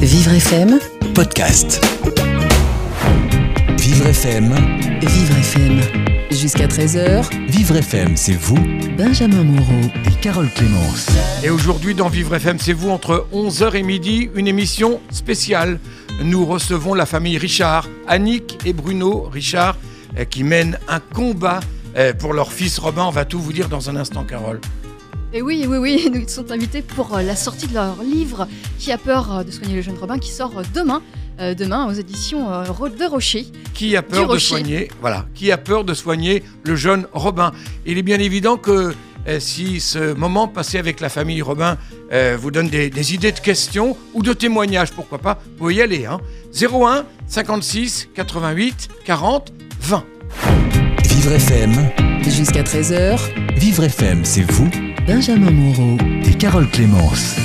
Vivre FM, podcast. Vivre FM, Vivre FM. Jusqu'à 13h, Vivre FM, c'est vous Benjamin Moreau. et Carole Clémence. Et aujourd'hui, dans Vivre FM, c'est vous entre 11h et midi, une émission spéciale. Nous recevons la famille Richard, Annick et Bruno Richard, euh, qui mènent un combat euh, pour leur fils Robin. On va tout vous dire dans un instant, Carole. Et oui, oui, oui, ils sont invités pour euh, la sortie de leur livre Qui a peur euh, de soigner le jeune Robin qui sort euh, demain, euh, demain aux éditions euh, de Rocher. Qui a peur Du de rocher. soigner Voilà, qui a peur de soigner le jeune Robin Il est bien évident que euh, si ce moment passé avec la famille Robin euh, vous donne des, des idées de questions ou de témoignages, pourquoi pas, vous pouvez y aller. Hein. 01 56 88 40 20. Vivre FM, Jusqu'à 13h, Vivre FM, c'est vous Benjamin Moreau. et Carole Clémence.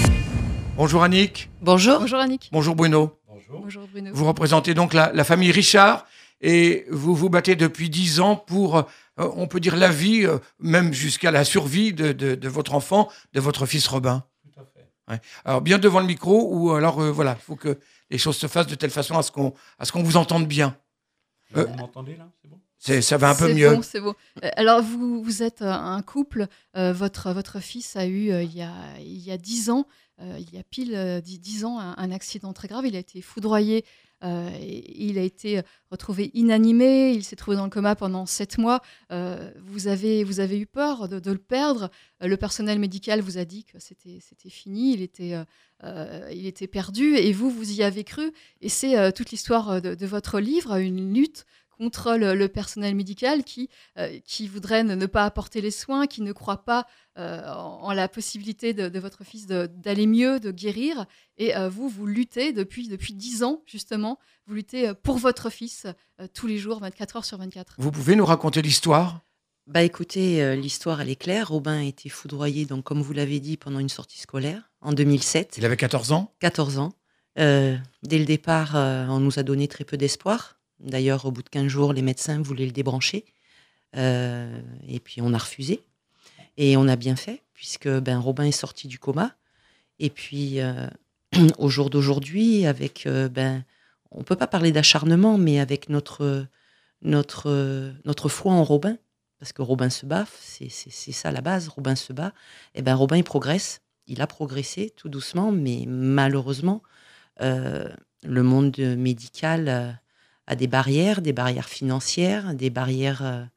Bonjour Annick, Bonjour. Bonjour Annick. bonjour Bruno. Bonjour Bruno. Vous représentez donc la, la famille Richard et vous vous battez depuis 10 ans pour, euh, on peut dire, la vie, euh, même jusqu'à la survie de, de- de votre enfant, de votre fils Robin. Tout à fait. Alors bien devant le micro ou alors euh, voilà, il faut que les choses se fassent de telle façon à ce qu'on à ce qu'on vous entende bien. Euh, Vous m'entendez là? C'est bon? Ça va un peu C'est mieux. bon, c'est bon. Euh, Alors, vous, vous êtes euh, un couple. euh, votre, votre fils a eu, euh, il, y a, il y a 10 ans, euh, il y a pile euh, 10, 10 ans, un, un accident très grave. Il a été foudroyé. et il a été retrouvé inanimé. Il s'est trouvé dans le coma pendant 7 mois. Vous, avez, vous avez eu peur de, de le perdre. Le personnel médical vous a dit que c'était c'était fini. Il était, il était perdu. Et vous, vous y avez cru. Et c'est toute l'histoire de, de votre livre, une lutte contre le, le personnel médical qui, euh, qui voudrait ne, ne pas apporter les soins, qui ne croit pas euh, en, en la possibilité de, de votre fils d'aller mieux, de guérir. Et euh, vous, vous luttez depuis, depuis 10 ans, justement, vous luttez euh, pour votre fils euh, tous les jours, 24 heures sur 24. Vous pouvez nous raconter l'histoire? Bah écoutez, euh, l'histoire elle est claire. Robin a été foudroyé, donc comme vous l'avez dit, pendant une sortie scolaire en 2007, Il avait 14 ans? 14 ans. Euh, dès le départ, euh, on nous a donné très peu d'espoir. D'ailleurs, au bout de 15 jours, les médecins voulaient le débrancher. Euh, et puis on a refusé. Et on a bien fait, puisque ben, Robin est sorti du coma. Et puis, euh, au jour d'aujourd'hui, avec, euh, ben, on peut pas parler d'acharnement, mais avec notre, notre, notre foi en Robin, parce que Robin se bat, c'est ça la base, Robin se bat, et ben Robin il progresse, il a progressé tout doucement, mais malheureusement, le monde médical euh, a des barrières, des barrières financières, des barrières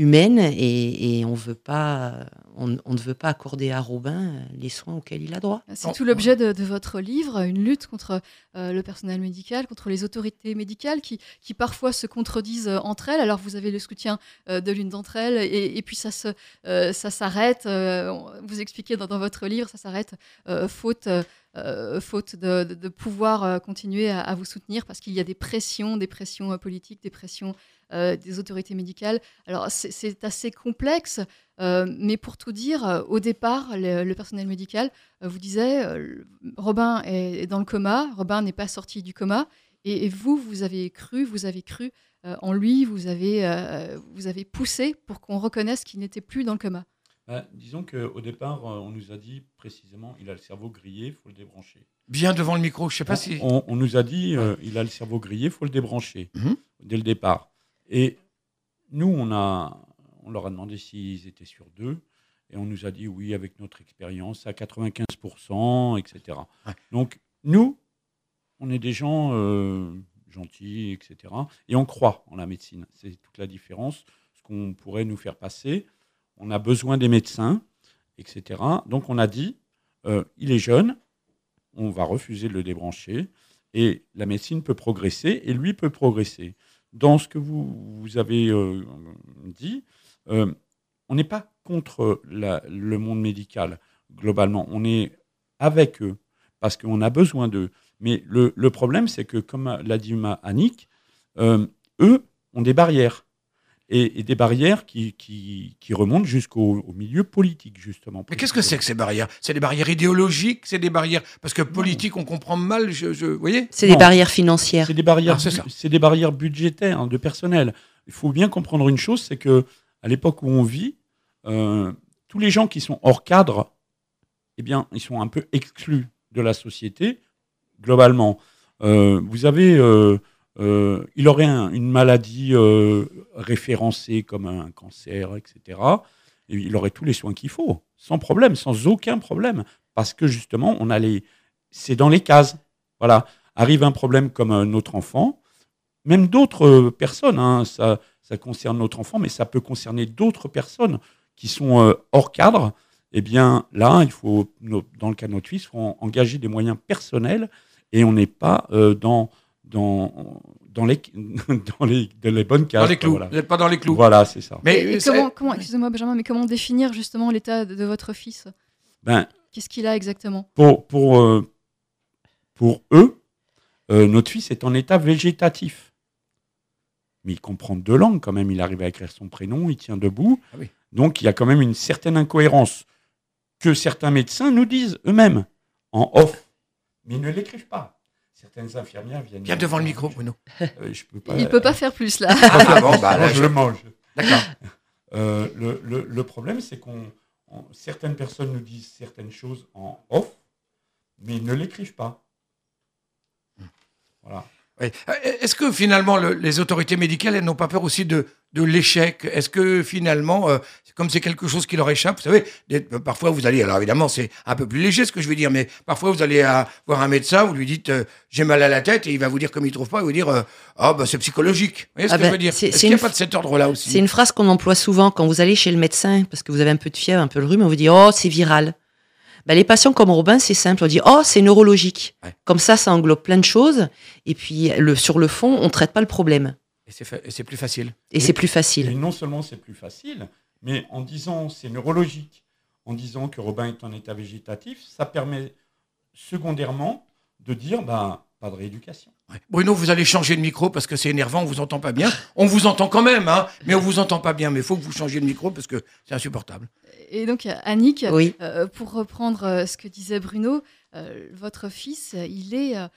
humaines, et, et on, veut pas, on, on ne veut pas accorder à Robin les soins auxquels il a droit. C'est tout l'objet de, de votre livre, une lutte contre euh, le personnel médical, contre les autorités médicales qui, qui parfois se contredisent euh, entre elles. Alors vous avez le soutien euh, de l'une d'entre elles et, et puis ça se, euh, ça s'arrête. euh, vous expliquez dans, dans votre livre, ça s'arrête euh, faute. euh, faute de, de- de pouvoir euh, continuer à, à vous soutenir parce qu'il y a des pressions, des pressions euh, politiques, des pressions euh, des autorités médicales. Alors c'est- assez complexe, euh, mais pour tout dire, euh, au départ, le, le personnel médical euh, vous disait euh, Robin est est dans le coma, Robin n'est pas sorti du coma, et, et vous, vous avez cru, vous avez cru euh, en lui, vous avez, euh, vous avez poussé pour qu'on reconnaisse qu'il n'était plus dans le coma. Bah, Disons qu'au départ, euh, on nous a dit précisément il a le cerveau grillé, il faut le débrancher. Bien devant le micro. Je sais pas si. on, on nous a dit euh, il a le cerveau grillé, il faut le débrancher Mhm. dès le départ. Et nous, on, a, on leur a demandé s'ils étaient sur d'eux. Et on nous a dit oui, avec notre expérience, à 95%, etc. Ouais. Donc, nous, on est des gens euh, gentils, etc. Et on croit en la médecine. C'est toute la différence. Ce qu'on pourrait nous faire passer, on a besoin des médecins, etc. Donc, on a dit euh, il est jeune, on va refuser de le débrancher. Et la médecine peut progresser et lui peut progresser. Dans ce que vous, avez euh, dit, euh, on n'est pas contre le monde médical, globalement. On est avec eux parce qu'on a besoin d'eux. Mais le, problème, c'est que, comme l'a dit Annick, euh, eux ont des barrières. Et, et des barrières qui, qui, qui remontent jusqu'au au milieu politique, justement. Mais qu'est-ce que c'est que ces barrières? C'est des barrières idéologiques? C'est des barrières? Parce que politique, on comprend mal. Je, je- vous voyez? C'est des barrières financières. C'est des barrières, Ah, c'est ça. c'est des barrières budgétaires, hein, de personnel. Il faut bien comprendre une chose, c'est que à l'époque où on vit, euh, tous les gens qui sont hors cadre, eh bien, ils sont un peu exclus de la société globalement. Euh, vous avez, euh, euh, il aurait un- une maladie euh, référencée comme un cancer, etc. Et il aurait tous les soins qu'il faut, sans problème, sans aucun problème, parce que justement, on c'est dans les cases. Voilà, arrive un problème comme notre enfant, même d'autres euh, personnes. hein, ça, ça concerne notre enfant, mais ça peut concerner d'autres personnes qui sont hors cadre. Eh bien, là, il faut, dans le cas de notre fils, il faut engager des moyens personnels et on n'est pas dans, dans, dans, les, dans, les, dans les bonnes cases. Dans les clous. Voilà, Vous n'êtes pas dans les clous. Voilà, c'est ça. Mais Et comment, comment excusez-moi Benjamin, mais comment définir justement l'état de, de votre fils? Ben, Qu'est-ce qu'il a exactement? pour, pour, euh, pour eux, euh, notre fils est en état végétatif. Mais il comprend deux langues quand même. Il arrive à écrire son prénom, il tient debout. Ah oui. Donc il y a quand même une certaine incohérence que certains médecins nous disent eux-mêmes en off. Mais ils ne l'écrivent pas. Certaines infirmières viennent. Viens devant le micro, Bruno. Euh, je peux pas. Il peut pas faire plus là. Ah bon, bah là, je je- le mange. D'accord. Euh, le, le- le problème, c'est qu'on on- certaines personnes nous disent certaines choses en off, mais ils ne l'écrivent pas. Voilà. Euh, Est-ce que finalement le- les autorités médicales elles n'ont pas peur aussi de, de l'échec? Est-ce que finalement, euh, comme c'est quelque chose qui leur échappe, vous savez, des- euh, parfois vous allez, alors évidemment c'est un peu plus léger ce que je veux dire, mais parfois vous allez à- voir un médecin, vous lui dites euh, j'ai mal à la tête et il va vous dire comme il trouve pas, il va vous dire ah bah c'est psychologique. Vous voyez ce Ah que ben, je veux dire? Est-ce qu'il n'y a pas de cet ordre-là aussi? C'est une phrase qu'on emploie souvent quand vous allez chez le médecin parce que vous avez un peu de fièvre, un peu le rhume, on vous dit oh c'est viral. Ben, les patients comme Robin, c'est simple, on dit oh c'est neurologique. Ouais. Comme ça, ça englobe plein de choses et puis le, sur le fond, on traite pas le problème Et c'est fa- et c'est plus facile. et Et- c'est plus Et facile. non seulement c'est plus facile, mais en disant c'est neurologique, en disant que Robin est en état végétatif, ça permet secondairement de dire bah, pas de rééducation. Ouais. Bruno, vous allez changer de micro parce que c'est énervant, on vous entend pas bien. On vous entend quand même, hein, mais on vous entend pas bien. Mais il faut que vous changiez de micro parce que c'est insupportable. Et donc Annick, Oui. euh, pour reprendre euh, ce que disait Bruno, euh, votre fils, il est, euh,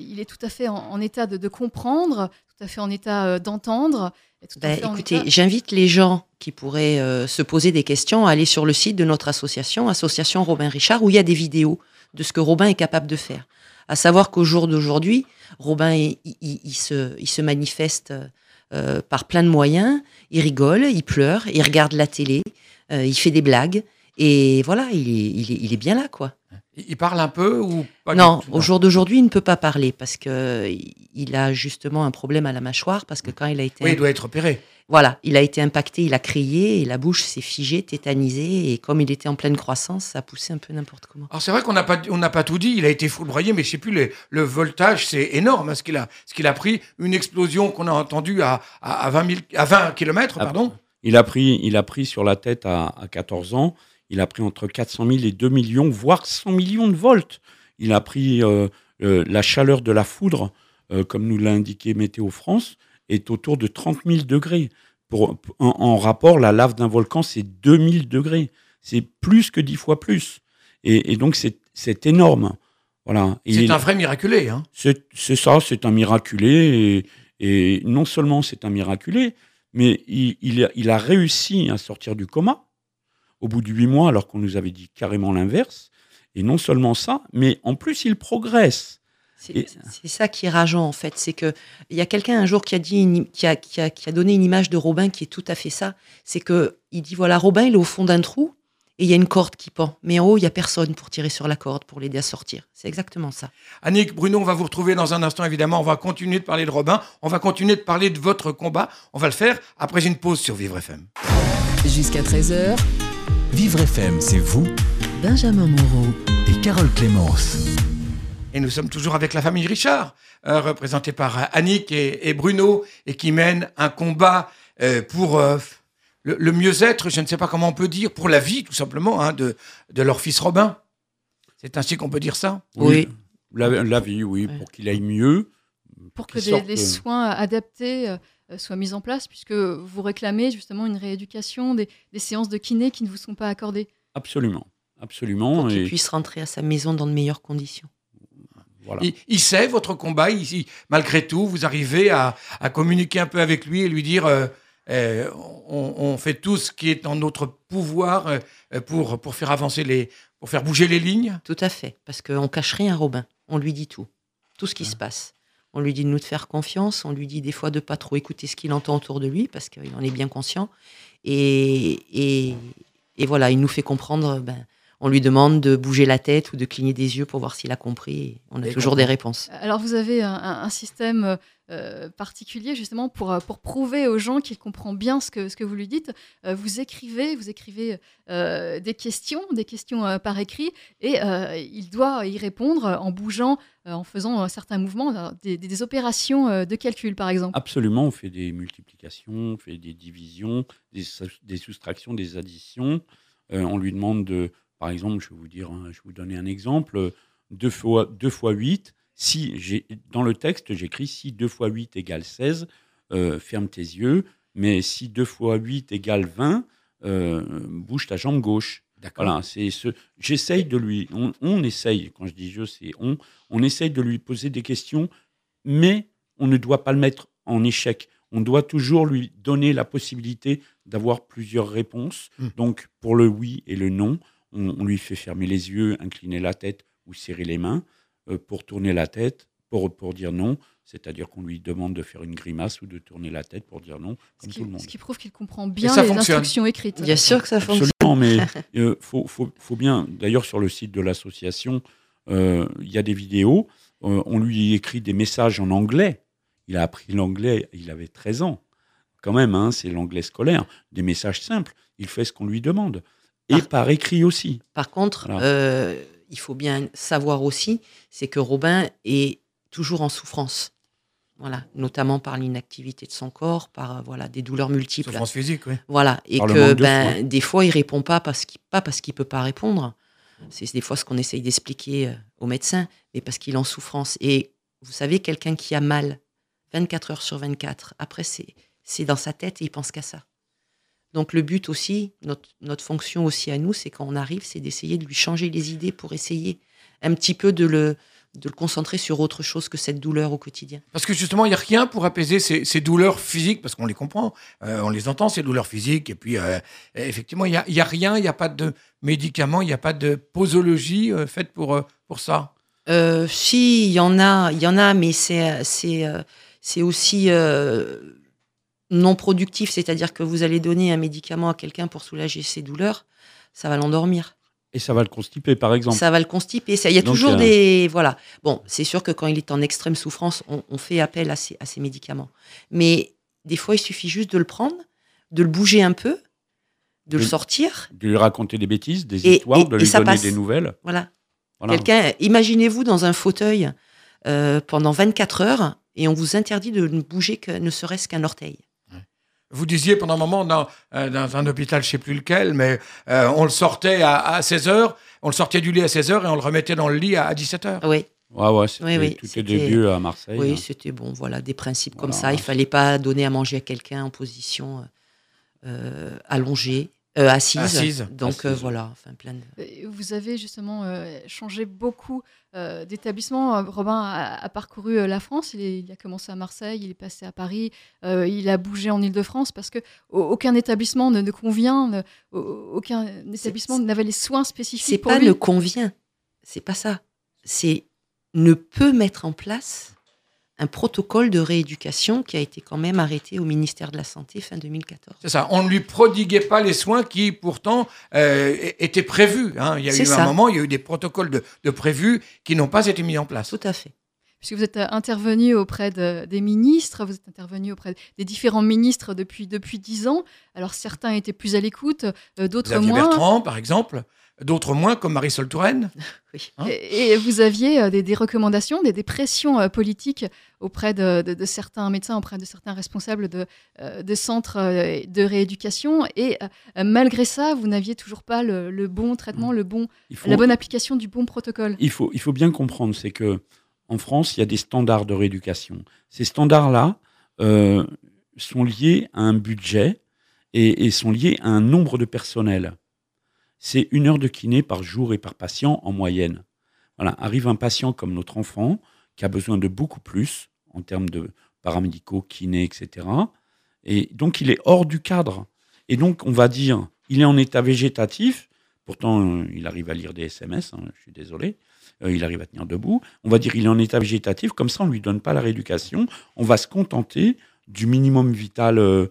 il est tout à fait en, en état de, de comprendre, tout à fait en état d'entendre. Ben, écoutez, état- j'invite les gens qui pourraient se poser des questions à aller sur le site de notre association, Association Robin Richard, où il y a des vidéos de ce que Robin est capable de faire. À savoir qu'au jour d'aujourd'hui, Robin, il, il- il se, il se manifeste euh, par plein de moyens. Il rigole, il pleure, il regarde la télé, euh, il fait des blagues. Et voilà, il est, il est, il est bien là, quoi. Il parle un peu ou pas du non, au jour d'aujourd'hui, il ne peut pas parler parce que il a justement un problème à la mâchoire parce que quand il a été Oui, il doit être opéré. Voilà, il a été impacté, il a crié et la bouche s'est figée, tétanisée et comme il était en pleine croissance, ça a poussé un peu n'importe comment. Alors c'est vrai qu'on n'a pas, on n'a pas tout dit. Il a été foudroyé, mais je sais plus le, le voltage, c'est énorme. hein, ce qu'il a, ce qu'il a pris, une explosion qu'on a entendue à, à, à 20 000 à 20 km, pardon. Il a pris, il a pris sur la tête à, à 14 ans, il a pris entre 400 000 et 2 millions, voire 100 millions de volts. Il a pris euh, euh, la chaleur de la foudre, euh, comme nous l'a indiqué Météo France, est autour de 30 000 degrés. Pour, en, en rapport, la lave d'un volcan, c'est 2000 degrés. C'est plus que 10 fois plus. Et, et donc, c'est énorme. Voilà. C'est un vrai miraculé. Hein. c'est c'est ça, c'est un miraculé. Et, et non seulement c'est un miraculé, mais il, il a, il a réussi à sortir du coma au bout de huit mois, alors qu'on nous avait dit carrément l'inverse. Et non seulement ça, mais en plus, il progresse. C'est ça qui est rageant en fait, c'est que il y a quelqu'un un jour qui a dit, une- qui, a, qui, a, qui a donné une image de Robin qui est tout à fait ça. C'est que il dit voilà Robin il est au fond d'un trou et il y a une corde qui pend, mais en haut il y a personne pour tirer sur la corde pour l'aider à sortir. C'est exactement ça. Annick, Bruno, on va vous retrouver dans un instant, évidemment. On va continuer de parler de Robin. On va continuer de parler de votre combat. On va le faire après une pause sur Vivre FM. Jusqu'à 13h, Vivre FM, c'est vous Benjamin Moreau. et Carole Clémence. Et nous sommes toujours avec la famille Richard, euh, représentée par euh, Annick et, et Bruno, et qui mènent un combat euh, pour euh, le, le mieux-être, je ne sais pas comment on peut dire, pour la vie, tout simplement, hein, de, de leur fils Robin. C'est ainsi qu'on peut dire ça? Oui. La, la vie, oui, Ouais. pour qu'il aille mieux. pour que des, soins adaptés soient mis en place, puisque vous réclamez justement une rééducation, des, des séances de kiné qui ne vous sont pas accordées. Absolument. Absolument. Pour qu'il Et puisse rentrer à sa maison dans de meilleures conditions. Voilà. il, il sait votre combat, il- il- malgré tout, vous arrivez à, à communiquer un peu avec lui et lui dire euh, euh, on, on fait tout ce qui est en notre pouvoir euh, pour, pour faire avancer les, pour faire bouger les lignes. Tout à fait, parce qu'on cache rien à Robin, on lui dit tout. tout ce qui se passe. On lui dit de nous de faire confiance, on lui dit des fois de pas trop écouter ce qu'il entend autour de lui, parce qu'il en est bien conscient. Et, et, et voilà, il nous fait comprendre, ben, on lui demande de bouger la tête ou de cligner des yeux pour voir s'il a compris. On a Et toujours des réponses. Alors vous avez un, système euh, particulier justement pour, euh, pour prouver aux gens qu'il comprend bien ce que, ce que vous lui dites. Euh, vous écrivez, vous écrivez euh, des questions, des questions euh, par écrit, et euh, il doit y répondre en bougeant, euh, en faisant certains mouvements, des, des- des opérations euh, de calcul par exemple. Absolument, on fait des multiplications, on fait des divisions, des, des soustractions, des additions. Euh, on lui demande de, par exemple, je vais vous dire, un- je vais vous donner un exemple, 2 fois, 2 fois 8, si dans le texte, j'écris si 2 fois 8 égale 16, euh, ferme tes yeux, mais si 2 fois 8 égale 20, euh, bouge ta jambe gauche. Voilà, c'est ce. J'essaye de lui. On, on essaye. Quand je dis je, c'est on. On essaye de lui poser des questions, mais on ne doit pas le mettre en échec. On doit toujours lui donner la possibilité d'avoir plusieurs réponses. Mm. Donc, pour le oui et le non, on, on lui fait fermer les yeux, incliner la tête ou serrer les mains. Euh, pour tourner la tête, pour, pour dire non, c'est-à-dire qu'on lui demande de faire une grimace ou de tourner la tête pour dire non, Ce comme qui, tout le monde. ce qui prouve qu'il comprend bien les fonctionne. instructions écrites. Bien sûr que ça fonctionne. Absolument, mais il faut, faut, faut bien. D'ailleurs, sur le site de l'association, euh, il y a des vidéos. Euh, on lui écrit des messages en anglais. Il a appris l'anglais, il avait 13 ans. Quand même, hein, c'est l'anglais scolaire. Des messages simples. Il fait ce qu'on lui demande. Et Par- par écrit aussi. Par contre, Voilà. euh, il faut bien savoir aussi, c'est que Robin est toujours en souffrance. Voilà, notamment par l'inactivité de son corps, par euh, voilà des douleurs multiples. Souffrance physique, oui. Voilà, et Par que de ben des fois il répond pas parce qu'il pas parce qu'il peut pas répondre. C'est des fois ce qu'on essaye d'expliquer euh, aux médecins, mais parce qu'il est en souffrance. Et vous savez, quelqu'un qui a mal 24 heures sur 24, après c'est c'est dans sa tête et il pense qu'à ça. Donc le but aussi, notre, notre fonction aussi à nous, c'est quand on arrive, c'est d'essayer de lui changer les idées pour essayer un petit peu de le, de le concentrer sur autre chose que cette douleur au quotidien. Parce que justement, il n'y a rien pour apaiser ces, ces douleurs physiques, parce qu'on les comprend, euh, on les entend, ces douleurs physiques. Et puis, euh, effectivement, il n'y a, y a rien, il n'y a pas de médicaments, il n'y a pas de posologie euh, faite pour, pour ça. Si, il y en a, il y en a, mais c'est c'est c'est aussi non productif, c'est-à-dire que vous allez donner un médicament à quelqu'un pour soulager ses douleurs, ça va l'endormir, Et ça va le constiper, par exemple. ça va le constiper. Ça, il y a Donc, toujours euh, des voilà. Bon, c'est sûr que quand il est en extrême souffrance, on, on fait appel à ces, à ces médicaments, mais des fois, il suffit juste de le prendre, de le bouger un peu, de le sortir, De lui raconter des bêtises, des Et- histoires, et- de lui donner passe. des nouvelles. voilà. Voilà. Quelqu'un, imaginez-vous dans un fauteuil euh, pendant 24 heures et on vous interdit de ne bouger que ne serait-ce qu'un orteil. Vous disiez pendant un moment dans, euh, dans un hôpital, je ne sais plus lequel, mais euh, on le sortait à, à 16 heures, on le sortait du lit à 16 heures et on le remettait dans le lit à, à 17 heures. Oui, Ouais, ouais, c'était Oui, oui, tout est c'était- début à Marseille. oui, hein. c'était bon. Voilà, des principes comme ça. Il fallait pas donner à manger à quelqu'un en position euh, allongée, euh, assise. Assise. Donc euh, voilà, enfin plein de. Et Vous avez justement euh, changé beaucoup euh, d'établissements. Euh, Robin a, a parcouru euh, la France. Il, est- il a commencé à Marseille, il est passé à Paris, euh, il a bougé en Ile-de-France parce que au- aucun établissement ne, ne convient, ne- aucun établissement n'avait les soins spécifiques C'est pas lui. ne convient, c'est pas ça. C'est ne peut mettre en place un protocole de rééducation qui a été quand même arrêté au ministère de la Santé fin 2014. C'est ça. On ne lui prodiguait pas les soins qui, pourtant, euh, étaient prévus. hein. Il y a eu un moment, il y a eu des protocoles de, de prévus qui n'ont pas été mis en place. Tout à fait. Puisque vous êtes euh, intervenu auprès de- des ministres, vous êtes intervenu auprès des différents ministres depuis depuis dix ans. Alors certains étaient plus à l'écoute, euh, d'autres Xavier moins. Bertrand, par exemple, d'autres moins, comme Marisol Touraine. Oui. Hein et, et vous aviez euh, des, des recommandations, des, des pressions euh, politiques auprès de, de- de certains médecins, auprès de certains responsables de, euh, de centres de rééducation. Et malgré ça, vous n'aviez toujours pas le, le bon traitement, le bon, Il faut, la bonne application du bon protocole. il faut, il faut bien comprendre, c'est que en France, il y a des standards de rééducation. Ces standards-là euh, sont liés à un budget et, et sont liés à un nombre de personnel. C'est une heure de kiné par jour et par patient en moyenne. Voilà, arrive un patient comme notre enfant qui a besoin de beaucoup plus en termes de paramédicaux, kiné, etc. Et donc, il est hors du cadre. Et donc, on va dire, il est en état végétatif. Pourtant, euh, il arrive à lire des SMS, hein, je suis désolé. euh, il arrive à tenir debout. On va dire il est en état végétatif, comme ça on lui donne pas la rééducation. On va se contenter du minimum vital euh,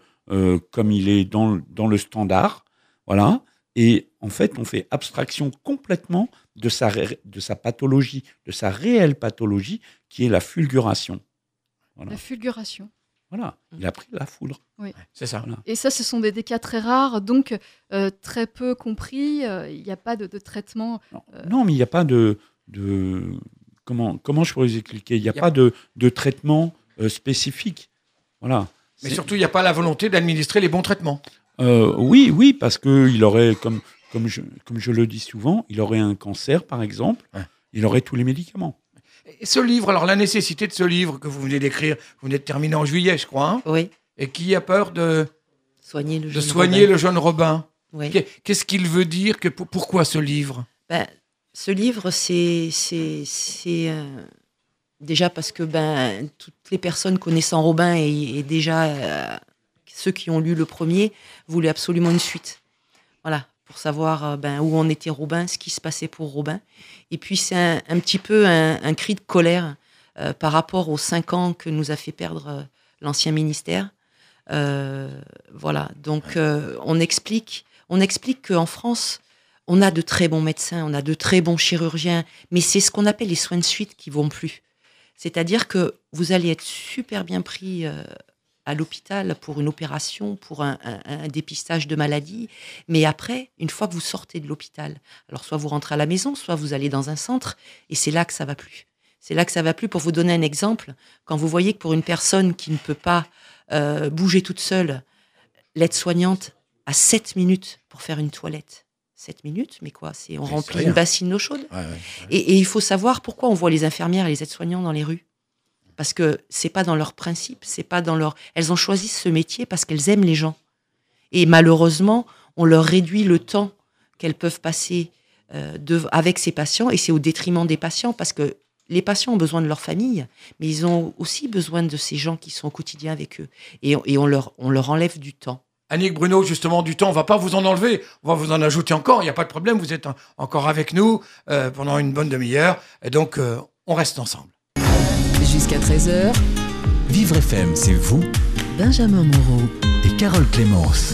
comme il est dans, dans le standard. Voilà. Et en fait, on fait abstraction complètement de sa, de sa pathologie, de sa réelle pathologie, qui est la fulguration. Voilà. La fulguration. Voilà. Il a pris la foudre. C'est ça. Voilà. Et ça, ce sont des, des cas très rares, donc euh, très peu compris. euh, Il n'y a pas de, de traitement. Non, Euh. Non, mais il n'y a pas de, de comment comment je pourrais vous expliquer? Il n'y a, a- pas de, de traitement euh, spécifique. Voilà. Mais surtout, il n'y a pas la volonté d'administrer les bons traitements. Euh, oui, oui, parce que il aurait, comme comme je comme je le dis souvent, il aurait un cancer par exemple, Ouais. il aurait tous les médicaments. Et ce livre, alors la nécessité de ce livre que vous venez d'écrire, vous venez de terminer en juillet, je crois, hein, Oui, et qui a peur de, soigner le de jeune soigner Robin. le jeune Robin. Oui. Qu'est- Qu'est-ce qu'il veut dire que, pour- Pourquoi ce livre? Ben, ce livre, c'est c'est c'est, euh, déjà parce que ben toutes les personnes connaissant Robin et, et déjà euh, ceux qui ont lu le premier voulaient absolument une suite. Voilà, pour savoir euh, ben où en était Robin, ce qui se passait pour Robin. Et puis c'est un, un petit peu un, un cri de colère euh, par rapport aux cinq ans que nous a fait perdre euh, l'ancien ministère. Euh, voilà, donc on explique, on explique qu'en France, on a de très bons médecins, on a de très bons chirurgiens, mais c'est ce qu'on appelle les soins de suite qui vont plus. C'est-à-dire que vous allez être super bien pris à l'hôpital pour une opération, pour un, un- un dépistage de maladie, mais après, une fois que vous sortez de l'hôpital, alors soit vous rentrez à la maison, soit vous allez dans un centre, et c'est là que ça va plus. C'est là que ça va plus. Pour vous donner un exemple, quand vous voyez que pour une personne qui ne peut pas euh, bouger toute seule, l'aide-soignante a 7 minutes pour faire une toilette. 7 minutes, mais quoi C'est on remplit rien. une bassine d'eau chaude. Et, et il faut savoir pourquoi on voit les infirmières et les aides-soignants dans les rues. Parce que c'est pas dans leur principe, c'est pas dans leur. Elles ont choisi ce métier parce qu'elles aiment les gens. Et malheureusement, on leur réduit le temps qu'elles peuvent passer euh, avec ces patients, et c'est au détriment des patients parce que les patients ont besoin de leur famille, mais ils ont aussi besoin de ces gens qui sont au quotidien avec eux. Et, on- leur, on leur enlève du temps. Annick Bruno, justement, du temps, on va pas vous en enlever, on va vous en ajouter encore, il n'y a pas de problème, vous êtes en- encore avec nous euh, pendant une bonne demi-heure, et donc euh, on reste ensemble. Jusqu'à 13h, Vivre FM, c'est vous Benjamin Moreau. et Carole Clémence.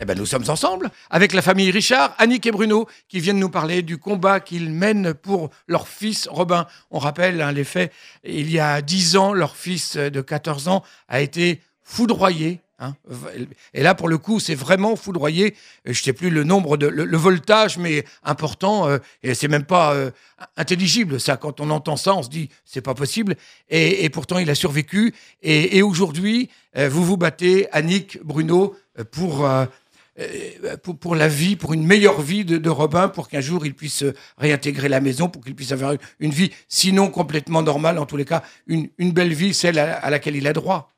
Eh ben, nous sommes ensemble avec la famille Richard, Annick et Bruno, qui viennent nous parler du combat qu'ils mènent pour leur fils Robin. On rappelle hein, les faits. Il y a 10 ans, leur fils de 14 ans a été foudroyé. Hein. Et là, pour le coup, c'est vraiment foudroyé. Je ne sais plus le nombre de le, voltage, mais important. euh, et c'est même pas euh, intelligible. Ça, quand on entend ça, on se dit c'est pas possible. Et, pourtant, il a survécu. Et, aujourd'hui, euh, vous vous battez, Annick, Bruno, euh, pour euh, euh, pour, la vie, pour une meilleure vie de, Robin, pour qu'un jour il puisse euh, réintégrer la maison, pour qu'il puisse avoir une vie, sinon complètement normale, en tous les cas, une, une belle vie, celle à laquelle il a droit.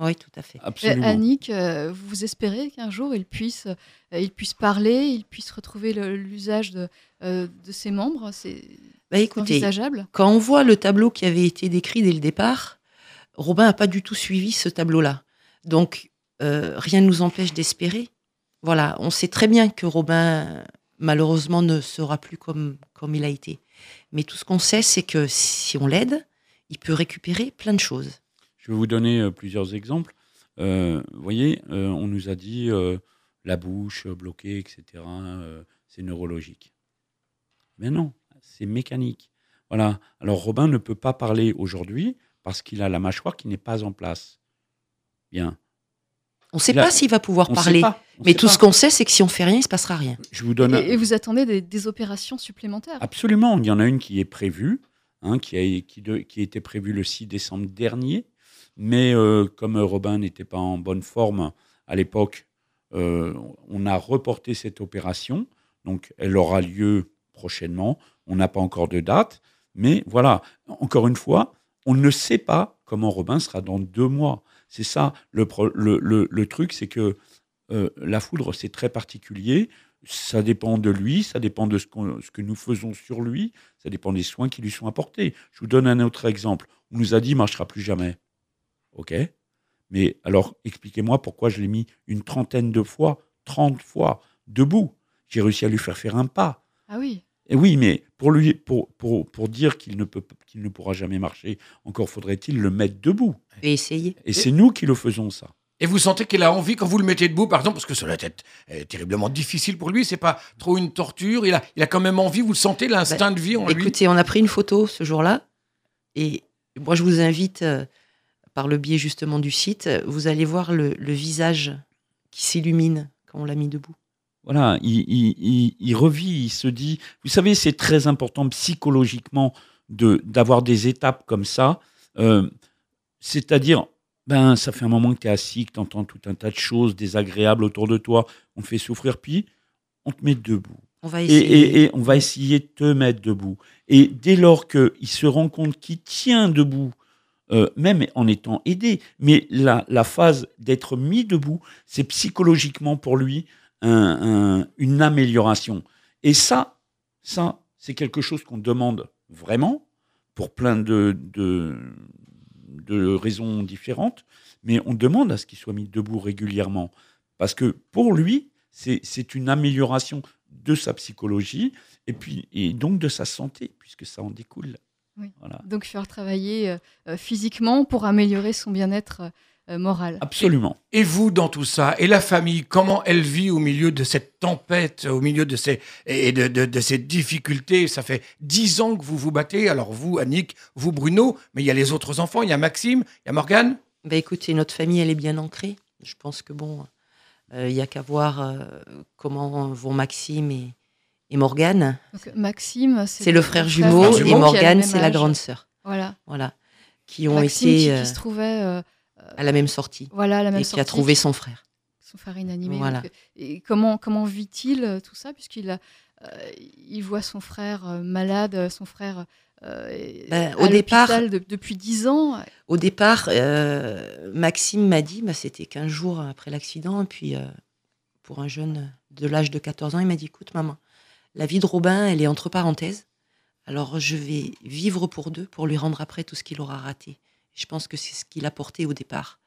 Oui, tout à fait. Euh, Absolument. Annick, euh, vous espérez qu'un jour il puisse, euh, il puisse parler, il puisse retrouver l'usage de, euh, de ses membres? C'est Bah, envisageable? quand on voit le tableau qui avait été décrit dès le départ, Robin n'a pas du tout suivi ce tableau-là. Donc, euh, rien ne nous empêche d'espérer. Voilà, on sait très bien que Robin, malheureusement, ne sera plus comme, comme il a été. Mais tout ce qu'on sait, c'est que si on l'aide, il peut récupérer plein de choses. Je vais vous donner euh, plusieurs exemples. Euh, vous voyez, euh, on nous a dit euh, la bouche bloquée, etc. euh, c'est neurologique. Mais non, c'est mécanique. Voilà. Alors Robin ne peut pas parler aujourd'hui parce qu'il a la mâchoire qui n'est pas en place. Bien. On ne sait Il a- pas s'il va pouvoir On parler. Mais tout pas. ce qu'on sait, c'est que si on fait rien, il ne se passera rien. Je vous donne. et, et vous attendez des, des opérations supplémentaires? Absolument. Il y en a une qui est prévue, hein, qui, a, qui, de- qui était prévue le 6 décembre dernier. Mais euh, comme Robin n'était pas en bonne forme à l'époque, euh, on a reporté cette opération. Donc, elle aura lieu prochainement. On n'a pas encore de date. Mais voilà, encore une fois, on ne sait pas comment Robin sera dans deux mois. C'est ça le, truc, c'est que euh, la foudre, c'est très particulier. Ça dépend de lui, ça dépend de ce, ce que nous faisons sur lui, ça dépend des soins qui lui sont apportés. Je vous donne un autre exemple. On nous a dit il ne marchera plus jamais. OK Mais alors, expliquez-moi pourquoi je l'ai mis une trentaine de fois, 30 fois, debout. J'ai réussi à lui faire faire un pas. Ah oui. Et oui, mais pour lui, pour, pour, pour dire qu'il ne, peut, qu'il ne pourra jamais marcher, encore faudrait-il le mettre debout. Et essayer. Et c'est nous qui le faisons, ça. Et vous sentez qu'il a envie, quand vous le mettez debout, par exemple, parce que ça doit être euh, terriblement difficile pour lui, c'est pas trop une torture, il a, il a quand même envie, vous le sentez, l'instinct de vie en lui? Écoutez, on a pris une photo ce jour-là. Et moi, je vous invite, euh, par le biais justement du site, vous allez voir le, le visage qui s'illumine quand on l'a mis debout. Voilà, il, il, il, il revit, il se dit. Vous savez, c'est très important psychologiquement de d'avoir des étapes comme ça. Euh, C'est-à-dire, ben, ça fait un moment que tu es assis, que tu entends tout un tas de choses désagréables autour de toi, on te fait souffrir, puis on te met debout. On va Et, essayer. et- et on va essayer de te mettre debout. Et dès lors qu'il se rend compte qu'il tient debout, euh, même en étant aidé, mais la, phase d'être mis debout, c'est psychologiquement pour lui un- un- une amélioration. Et ça, ça, c'est quelque chose qu'on demande vraiment pour plein de, de, raisons différentes, mais on demande à ce qu'il soit mis debout régulièrement. Parce que pour lui, c'est c'est une amélioration de sa psychologie et, puis, et donc de sa santé, puisque ça en découle. Oui. Voilà. Donc faire travailler euh, euh, physiquement pour améliorer son bien-être euh, moral. Absolument. Et vous, dans tout ça, et la famille, comment elle vit au milieu de cette tempête, au milieu de ces, et de, de- de ces difficultés? Ça fait dix ans que vous vous battez. Alors vous, Annick, vous, Bruno, mais il y a les autres enfants, il y a Maxime, il y a Morgane? Bah, écoutez, notre famille, elle est bien ancrée. Je pense que bon, il n'y a qu'à voir euh, comment vont Maxime et, et Morgane. Donc, Maxime, C'est le frère jumeau jumeau et Morgane, c'est la grande sœur. Voilà. Voilà. Qui ont Maxime été qui, euh, qui se trouvait euh, à la même sortie. voilà, à la même Et qui a sortie, trouvé son frère. son frère inanimé. Voilà. Donc, et comment, comment vit-il euh, tout ça Puisqu'il a, euh, il voit son frère euh, malade, euh, son frère euh, Ben, à au départ- de- depuis 10 ans. Au départ, euh, Maxime m'a dit, bah, c'était 15 jours après l'accident, et puis euh, pour un jeune de l'âge de 14 ans, il m'a dit, écoute maman, la vie de Robin, elle est entre parenthèses, alors je vais vivre pour deux, pour lui rendre après tout ce qu'il aura raté. Je pense que c'est ce qu'il a porté au départ.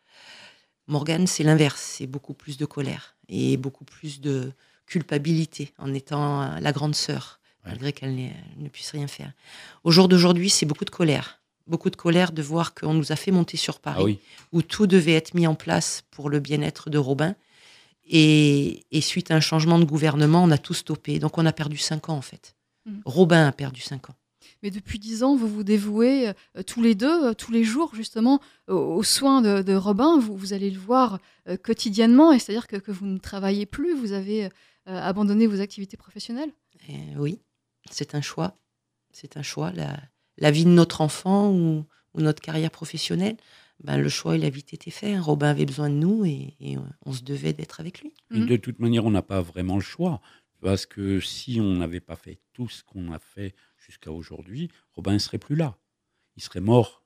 Morgane, c'est l'inverse, c'est beaucoup plus de colère et beaucoup plus de culpabilité en étant euh, la grande sœur, Ouais. malgré qu'elle elle ne puisse rien faire. Au jour d'aujourd'hui, c'est beaucoup de colère. Beaucoup de colère de voir qu'on nous a fait monter sur Paris Ah oui. où tout devait être mis en place pour le bien-être de Robin. Et, et suite à un changement de gouvernement, on a tout stoppé. Donc on a perdu cinq ans en fait. Mhm. Robin a perdu cinq ans. Mais depuis 10 ans, vous vous dévouez euh, tous les deux, euh, tous les jours, justement, aux, aux soins de, de Robin. Vous, vous allez le voir euh, quotidiennement, et c'est-à-dire que, que vous ne travaillez plus, vous avez abandonné vos activités professionnelles. Et oui, c'est un choix. C'est un choix. La, la vie de notre enfant ou, ou notre carrière professionnelle, ben, le choix, il a vite été fait. hein. Robin avait besoin de nous et, et on se devait d'être avec lui. Et de toute manière, on n'a pas vraiment le choix. Parce que si on n'avait pas fait tout ce qu'on a fait jusqu'à aujourd'hui, Robin ne serait plus là. Il serait mort.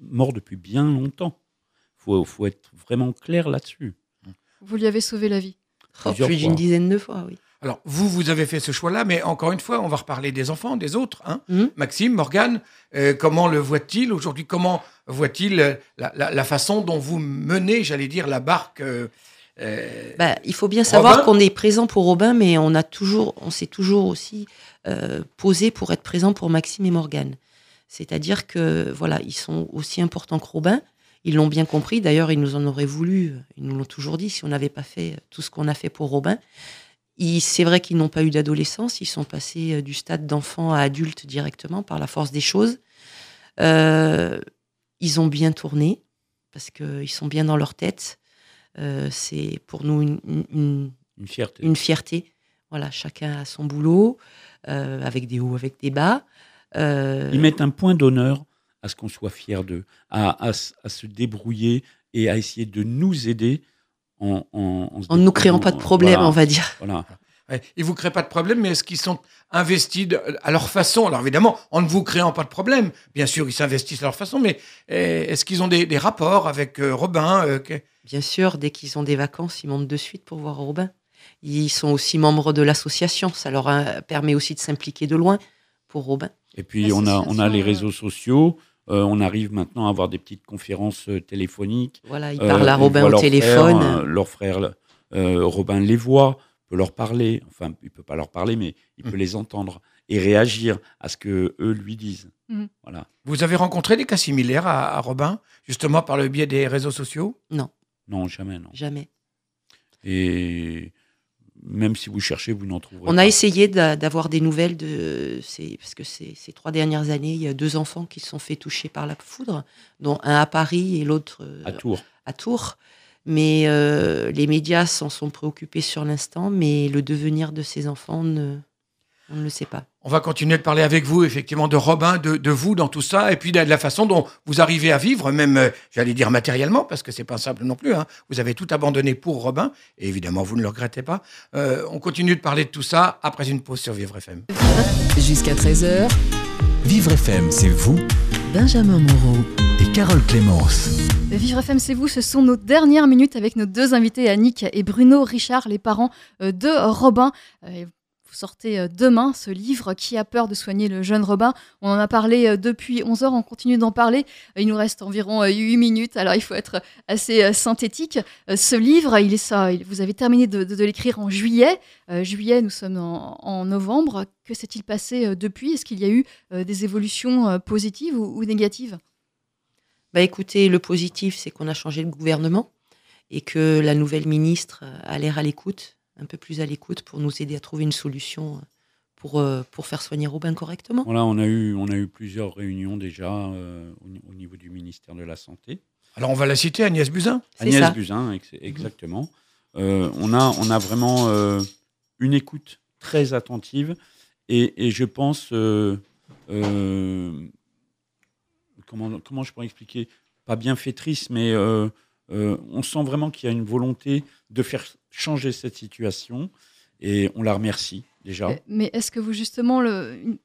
Mort depuis bien longtemps. Il faut, faut être vraiment clair là-dessus. Vous lui avez sauvé la vie. Oh, plus d'une dizaine de fois, oui. Alors vous, vous avez fait ce choix-là, mais encore une fois, on va reparler des enfants, des autres. Hein Mhm. Maxime, Morgane, euh, comment le voit-il aujourd'hui? Comment voit-il euh, la, la- la façon dont vous menez, j'allais dire, la barque euh, Bah, il faut bien savoir qu'on est présent pour Robin, mais on a toujours, on s'est toujours aussi euh, posé pour être présent pour Maxime et Morgane. C'est-à-dire que voilà, ils sont aussi importants que Robin. Ils l'ont bien compris. D'ailleurs, ils nous en auraient voulu. Ils nous l'ont toujours dit. Si on n'avait pas fait tout ce qu'on a fait pour Robin, c'est vrai qu'ils n'ont pas eu d'adolescence. Ils sont passés euh, du stade d'enfant à adulte directement par la force des choses. Euh, ils ont bien tourné parce qu'ils sont bien dans leur tête. Euh, c'est pour nous une, une- Une fierté. une fierté. Voilà, chacun a son boulot, euh, avec des hauts, avec des bas. Ils mettent un point d'honneur à ce qu'on soit fier d'eux, à, à s- à se débrouiller et à essayer de nous aider en, en, en se en ne nous créant pas de problème, Voilà, on va dire. Voilà. Ils vous créent pas de problème, mais est-ce qu'ils sont investis de- à leur façon? Alors évidemment, en ne vous créant pas de problème, bien sûr, ils s'investissent à leur façon, mais euh, est-ce qu'ils ont des, des rapports avec euh, Robin euh, que- Bien sûr, dès qu'ils ont des vacances, ils montent de suite pour voir Robin. Ils sont aussi membres de l'association. Ça leur euh, permet aussi de s'impliquer de loin pour Robin. Et puis on a, on a les réseaux sociaux. Euh, on arrive maintenant à avoir des petites conférences euh, téléphoniques. Voilà, ils Euh, parlent à Robin au téléphone. frère, euh, leur frère euh, Robin les voit, peut leur parler. Enfin, il peut pas leur parler, mais il peut Mm. les entendre. et réagir à ce que eux lui disent. Mhm. Voilà. Vous avez rencontré des cas similaires à, à Robin, justement par le biais des réseaux sociaux? Non, jamais, non. Jamais. Et même si vous cherchez, vous n'en trouverez On pas. a essayé d'a- d'avoir des nouvelles de ces, parce que ces, ces trois dernières années, il y a deux enfants qui se sont fait toucher par la foudre, dont un à Paris et l'autre euh, à Tours. à Tours. Mais euh, les médias s'en sont préoccupés sur l'instant, mais le devenir de ces enfants, ne- on ne le sait pas. On va continuer de parler avec vous, effectivement, de Robin, de, de vous dans tout ça, et puis de la façon dont vous arrivez à vivre, même, euh, j'allais dire matériellement, parce que c'est pas simple non plus. hein. Vous avez tout abandonné pour Robin, et évidemment, vous ne le regrettez pas. Euh, on continue de parler de tout ça après une pause sur Vivre FM. Jusqu'à 13h, Vivre FM, c'est vous Benjamin Moreau. et Carole Clémence. Vivre FM, c'est vous. Ce sont nos dernières minutes avec nos deux invités, Annick et Bruno Richard, les parents euh, de Robin. Euh, Vous sortez euh, demain ce livre Qui a peur de soigner le jeune Robin? On en a parlé euh, depuis 11 heures, on continue d'en parler. Euh, Il nous reste environ euh, 8 minutes, alors il faut être assez euh, synthétique. Euh, Ce livre, il est ça, vous avez terminé de, l'écrire en juillet. Euh, juillet, nous sommes en, novembre. Que s'est-il passé euh, depuis? Est-ce qu'il y a eu euh, des évolutions euh, positives ou, négatives? Bah écoutez, le positif, c'est qu'on a changé de gouvernement et que la nouvelle ministre euh, a l'air à l'écoute, un peu plus à l'écoute pour nous aider à trouver une solution euh, pour, euh, pour faire soigner Robin correctement. Voilà, on a eu, on a eu plusieurs réunions déjà euh, au, ni- au niveau du ministère de la Santé. Alors, on va la citer, Agnès Buzyn? Agnès ça. Buzyn, ex- exactement. Euh, on, a, on a vraiment euh, une écoute très attentive et, et je pense, euh, euh, comment, comment je pourrais expliquer, pas bien fétrice, mais euh, on sent vraiment qu'il y a une volonté de faire changer cette situation et on la remercie déjà. Euh, Mais est-ce que vous, justement, le,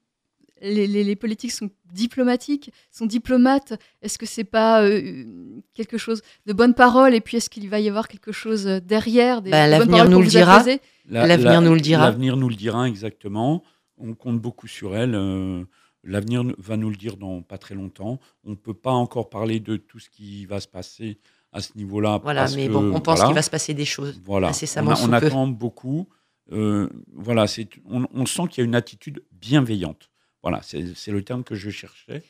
les, les- les politiques sont diplomatiques, sont diplomates? Est-ce que c'est pas euh, quelque chose de bonne parole Et puis, est-ce qu'il va y avoir quelque chose derrière des, Ben, bonnes l'avenir nous le dira. L'avenir la- nous le dira. L'avenir nous le dira exactement. On compte beaucoup sur elle. euh, L'avenir va nous le dire dans pas très longtemps. On ne peut pas encore parler de tout ce qui va se passer à ce niveau-là. Voilà, parce mais que, bon, on pense voilà, qu'il va se passer des choses. Voilà. On, a- on attend beaucoup. Euh, voilà, on, on sent qu'il y a une attitude bienveillante. Voilà, c'est c'est le terme que je cherchais.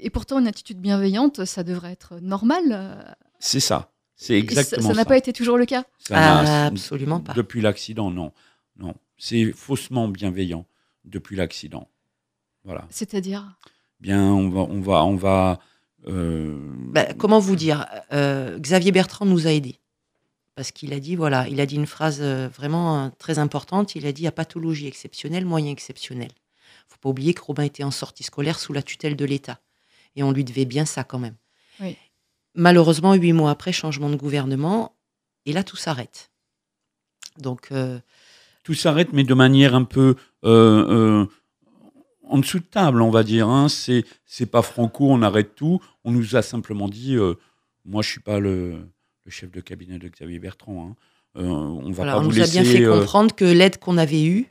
Et pourtant, une attitude bienveillante, ça devrait être normal. euh, C'est ça. C'est exactement ça. n'a pas été toujours le cas? Ça Ah, absolument pas. Depuis l'accident, non. Non. C'est faussement bienveillant depuis l'accident. Voilà. C'est-à-dire? Bien, on va, on va, on va. Euh, Ben, comment vous dire Euh, Xavier Bertrand nous a aidés. Parce qu'il a dit, voilà, il a dit une phrase euh, vraiment très importante. Il a dit à pathologie exceptionnelle, moyen exceptionnel. faut pas oublier que Robin était en sortie scolaire sous la tutelle de l'État. Et on lui devait bien ça quand même. Oui. Malheureusement, huit mois après, changement de gouvernement. Et là, tout s'arrête. Donc, euh, tout s'arrête, mais de manière un peu euh, euh, en dessous de table, on va dire. Hein. C'est, c'est pas franco, on arrête tout. On nous a simplement dit, euh, moi, je suis pas le, le chef de cabinet de Xavier Bertrand. hein. Euh, on va voilà, pas on vous nous a bien fait euh, comprendre que l'aide qu'on avait eue,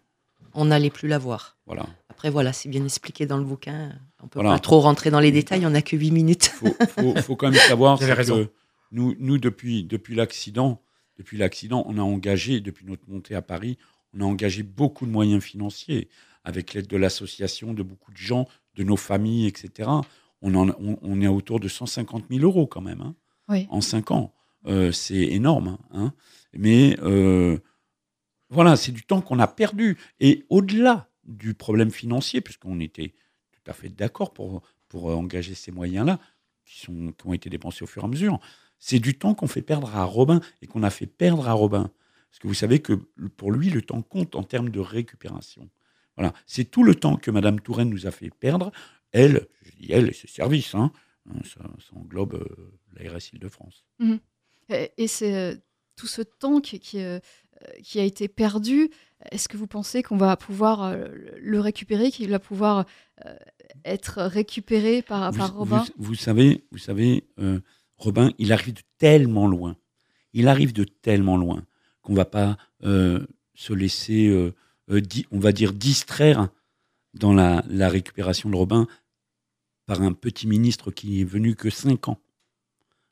on n'allait plus l'avoir. voilà. Après, voilà, c'est bien expliqué dans le bouquin. On peut Voilà. pas trop rentrer dans les détails, on n'a que huit minutes. faut, faut, faut quand même savoir Vous avez c'est raison. que nous, nous depuis, depuis l'accident, depuis l'accident, on a engagé, depuis notre montée à Paris, on a engagé beaucoup de moyens financiers avec l'aide de l'association, de beaucoup de gens, de nos familles, etc. On, en, on, on est autour de 150 000 euros quand même hein, Oui. en cinq ans. Euh, c'est énorme. hein. Mais euh, voilà, c'est du temps qu'on a perdu. Et au-delà du problème financier, puisqu'on était tout à fait d'accord pour, pour engager ces moyens-là, qui, sont, qui ont été dépensés au fur et à mesure, c'est du temps qu'on fait perdre à Robin et qu'on a fait perdre à Robin. Parce que vous savez que pour lui, le temps compte en termes de récupération. Voilà, c'est tout le temps que Madame Touraine nous a fait perdre. Elle, je dis elle et ses services, hein, ça, ça englobe euh, la RS Île-de-France. Et et c'est euh, tout ce temps qui, qui, euh, qui a été perdu. Est-ce que vous pensez qu'on va pouvoir euh, le récupérer, qu'il va pouvoir euh, être récupéré par, vous, par Robin? vous- vous savez, vous savez euh, Robin, il arrive de tellement loin. Il arrive de tellement loin qu'on va pas euh, se laisser, euh, euh, on va dire, distraire dans la, la récupération de Robin par un petit ministre qui est venu que cinq ans.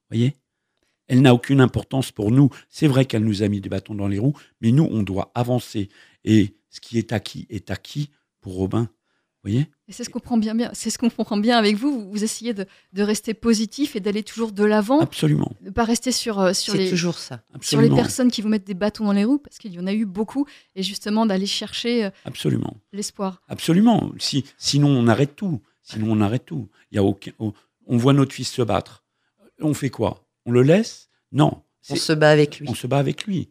voyez? Elle n'a aucune importance pour nous. C'est vrai qu'elle nous a mis des bâtons dans les roues, mais nous, on doit avancer. Et ce qui est acquis est acquis pour Robin. Voyez Et c'est ce qu'on comprend bien, bien. C'est ce qu'on comprend bien avec vous. Vous, vous essayez de, de rester positif et d'aller toujours de l'avant, Absolument. de pas rester sur euh, sur les toujours ça. sur les Absolument. personnes qui vous mettent des bâtons dans les roues, parce qu'il y en a eu beaucoup, et justement d'aller chercher euh, Absolument. l'espoir. Absolument. Si, sinon, on arrête tout. Sinon, on arrête tout. Il y a aucun, on, on voit notre fils se battre. On fait quoi? On le laisse? Non. On se bat avec lui. on se bat avec lui.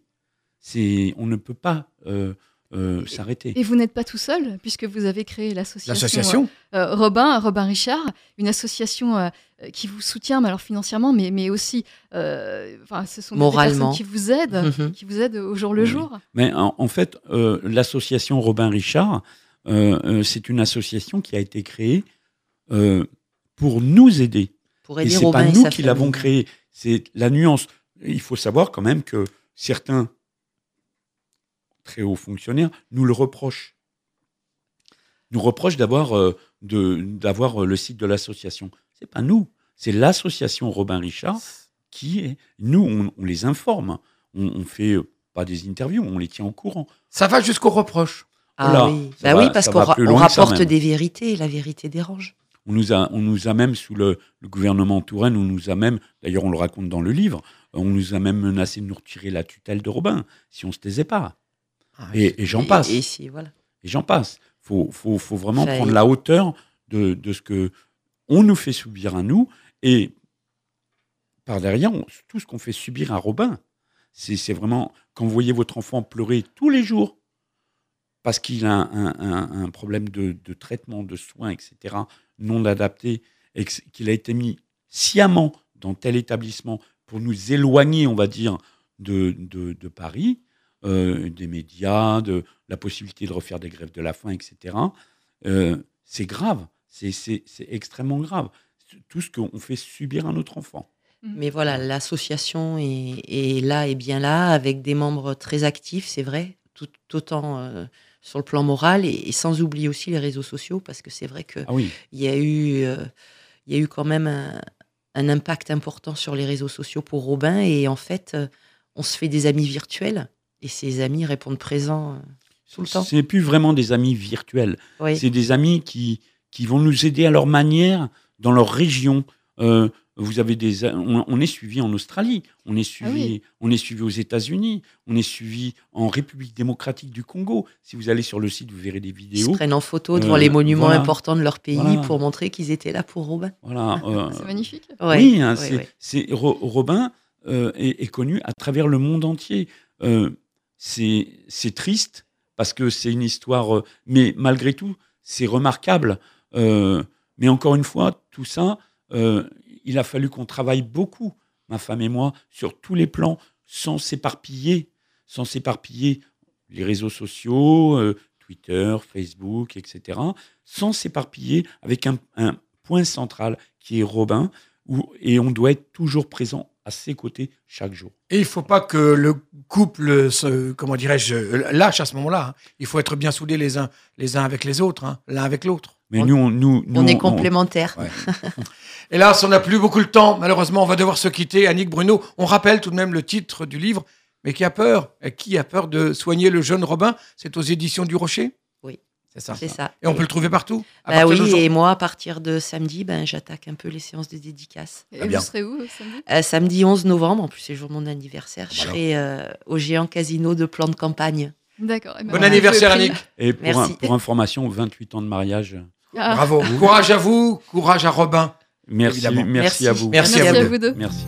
C'est, on ne peut pas euh, euh, s'arrêter. Et vous n'êtes pas tout seul, puisque vous avez créé l'association L'association euh, Robin, Robin Richard, une association euh, euh, qui vous soutient, mais alors financièrement, mais, mais aussi, euh, enfin, ce sont des Moralement. personnes qui vous aident, Mhm. qui vous aident au jour le Oui. jour. Mais en, en fait, euh, l'association Robin Richard, euh, euh, c'est une association qui a été créée euh, pour nous aider. Pour Et aider c'est Robin pas et nous qui l'avons famille. créé. C'est la nuance. Il faut savoir quand même que certains très hauts fonctionnaires nous le reprochent. Nous reprochent d'avoir euh, de- d'avoir euh, le site de l'association. C'est pas nous. C'est l'association Robin Richard qui est. Nous, on, on les informe. On, on fait euh, pas des interviews, on les tient au courant. Ça va jusqu'au reproche. Ah oui, bah va- oui parce qu'on ra- rapporte des vérités et la vérité dérange. On nous a, on nous a même sous le, le gouvernement Touraine, on nous a même, d'ailleurs on le raconte dans le livre, on nous a même menacé de nous retirer la tutelle de Robin si on se taisait pas. Et, et j'en passe. Et j'en passe. Faut, faut, faut vraiment Ça prendre la hauteur de, de ce que on nous fait subir à nous et par derrière on- tout ce qu'on fait subir à Robin. C'est vraiment quand vous voyez votre enfant pleurer tous les jours parce qu'il a un, un- un problème de, de traitement, de soins, etc., non adapté, et qu'il a été mis sciemment dans tel établissement pour nous éloigner, on va dire, de, de, de Paris, euh, des médias, de la possibilité de refaire des grèves de la faim, etc., euh, c'est grave, c'est c'est- c'est extrêmement grave. Tout ce qu'on fait subir à notre enfant. Mais voilà, l'association est, est là et bien là, avec des membres très actifs, c'est vrai, tout autant euh, sur le plan moral et, et sans oublier aussi les réseaux sociaux, parce que c'est vrai qu'il Ah oui, y, a eu, euh, il y a eu quand même un, un impact important sur les réseaux sociaux pour Robin, et en fait, euh, on se fait des amis virtuels, et ces amis répondent présents euh, tout le temps. c'est plus vraiment des amis virtuels. Oui. C'est des amis qui, qui vont nous aider à leur manière, dans leur région. Euh, vous avez des, on, on est suivi en Australie, on est suivi, oui. on est suivi aux États-Unis, on est suivi en République démocratique du Congo. Si vous allez sur le site, vous verrez des Ils se vidéos. prennent en photo devant Euh, les monuments voilà. importants de leur pays Voilà. pour montrer qu'ils étaient là pour Robin. Voilà. euh, C'est magnifique. Ouais, oui, hein, ouais, c'est, ouais. Robin euh, est, est connu à travers le monde entier. Euh, c'est, triste parce que c'est une histoire, euh, mais malgré tout, c'est remarquable. Euh, mais encore une fois, tout ça, euh, il a fallu qu'on travaille beaucoup, ma femme et moi, sur tous les plans, sans s'éparpiller, sans s'éparpiller les réseaux sociaux, Twitter, Facebook, etc., sans s'éparpiller avec un, point central qui est Robin, et on doit être toujours présent à ses côtés chaque jour. Et il ne faut pas que le couple, se, comment dirais-je, lâche à ce moment-là. hein. Il faut être bien soudés les uns, les uns avec les autres, hein, l'un avec l'autre. Mais On- nous, on, nous, est complémentaires. Ouais. Hélas, on n'a plus beaucoup le temps. Malheureusement, on va devoir se quitter. Annick Bruno, on rappelle tout de même le titre du livre. Mais qui a peur? Qui a peur de soigner le jeune Robin? C'est aux éditions du Rocher? C'est ça. C'est ça. Et on peut le trouver partout à Bah oui, et moi, à partir de samedi, ben, j'attaque un peu les séances de dédicace. Et vous serez où euh, samedi? Euh, samedi 11 novembre, en plus c'est le jour de mon anniversaire, je serai euh, au géant casino de plan de campagne. D'accord. Bon anniversaire. Annick. Et pour, Merci. un- pour information, 28 ans de mariage. Ah, Bravo. courage à vous, courage à Robin. Merci, merci, à vous. Merci Merci à à vous deux. Merci.